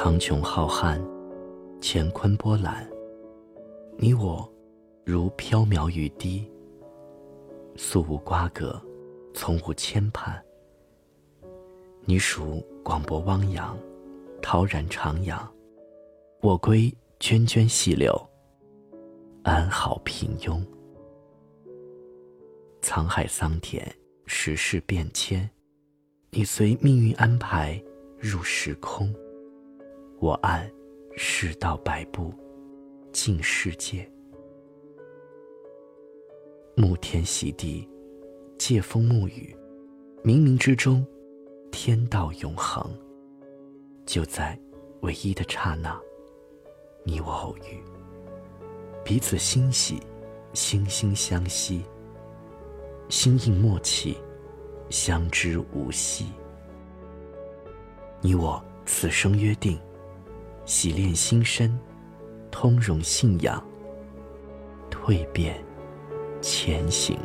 苍穹浩瀚，乾坤波澜。你我如飘渺雨滴，素无瓜葛，从无牵绊。你属广博汪洋，陶然徜徉；我归涓涓细流，安好平庸。沧海桑田，世事变迁，你随命运安排入时空，我按世道摆布尽世界。沐天席地，借风沐雨，冥冥之中。天道永恒，就在唯一的刹那，你我偶遇，彼此欣喜，惺惺相惜，心印默契，相知无息。你我此生约定，洗炼心身，通融信仰，蜕变前行。